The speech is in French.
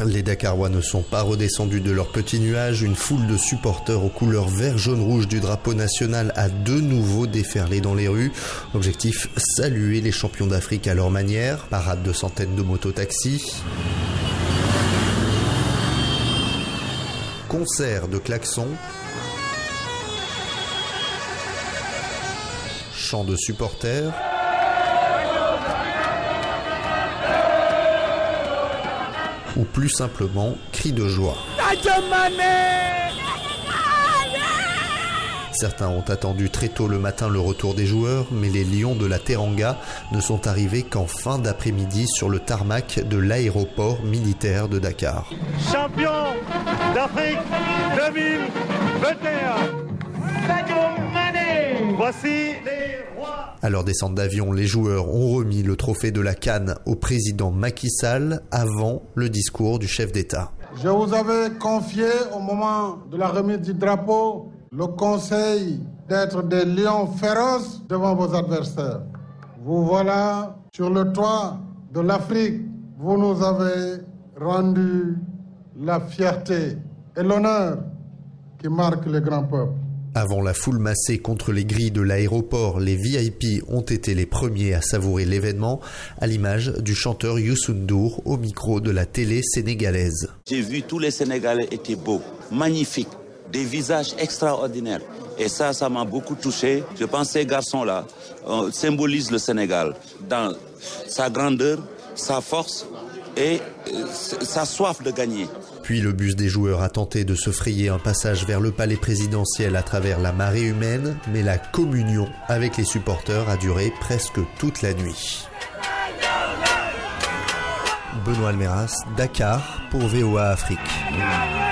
Les Dakarois ne sont pas redescendus de leur petit nuage. Une foule de supporters aux couleurs vert, jaune, rouge du drapeau national a de nouveau déferlé dans les rues. Objectif, saluer les champions d'Afrique à leur manière. Parade de centaines de mototaxis. Concert de klaxons. Chants de supporters. Ou plus simplement cris de joie. Certains ont attendu très tôt le matin le retour des joueurs, mais les Lions de la Teranga ne sont arrivés qu'en fin d'après-midi sur le tarmac de l'aéroport militaire de Dakar. Champion d'Afrique 2021 Voici. À leur descente d'avion, les joueurs ont remis le trophée de la Cannes au président Macky Sall avant le discours du chef d'État. Je vous avais confié au moment de la remise du drapeau le conseil d'être des lions féroces devant vos adversaires. Vous voilà sur le toit de l'Afrique. Vous nous avez rendu la fierté et l'honneur qui marquent les grands peuples. Avant la foule massée contre les grilles de l'aéroport, les VIP ont été les premiers à savourer l'événement, à l'image du chanteur Youssou N'Dour au micro de la télé sénégalaise. J'ai vu tous les Sénégalais étaient beaux, magnifiques, des visages extraordinaires. Et ça, ça m'a beaucoup touché. Je pense que ces garçons-là euh, symbolisent le Sénégal dans sa grandeur, sa force et euh, sa soif de gagner. Puis le bus des joueurs a tenté de se frayer un passage vers le palais présidentiel à travers la marée humaine, mais la communion avec les supporters a duré presque toute la nuit. Benoît Almeras, Dakar pour VOA Afrique.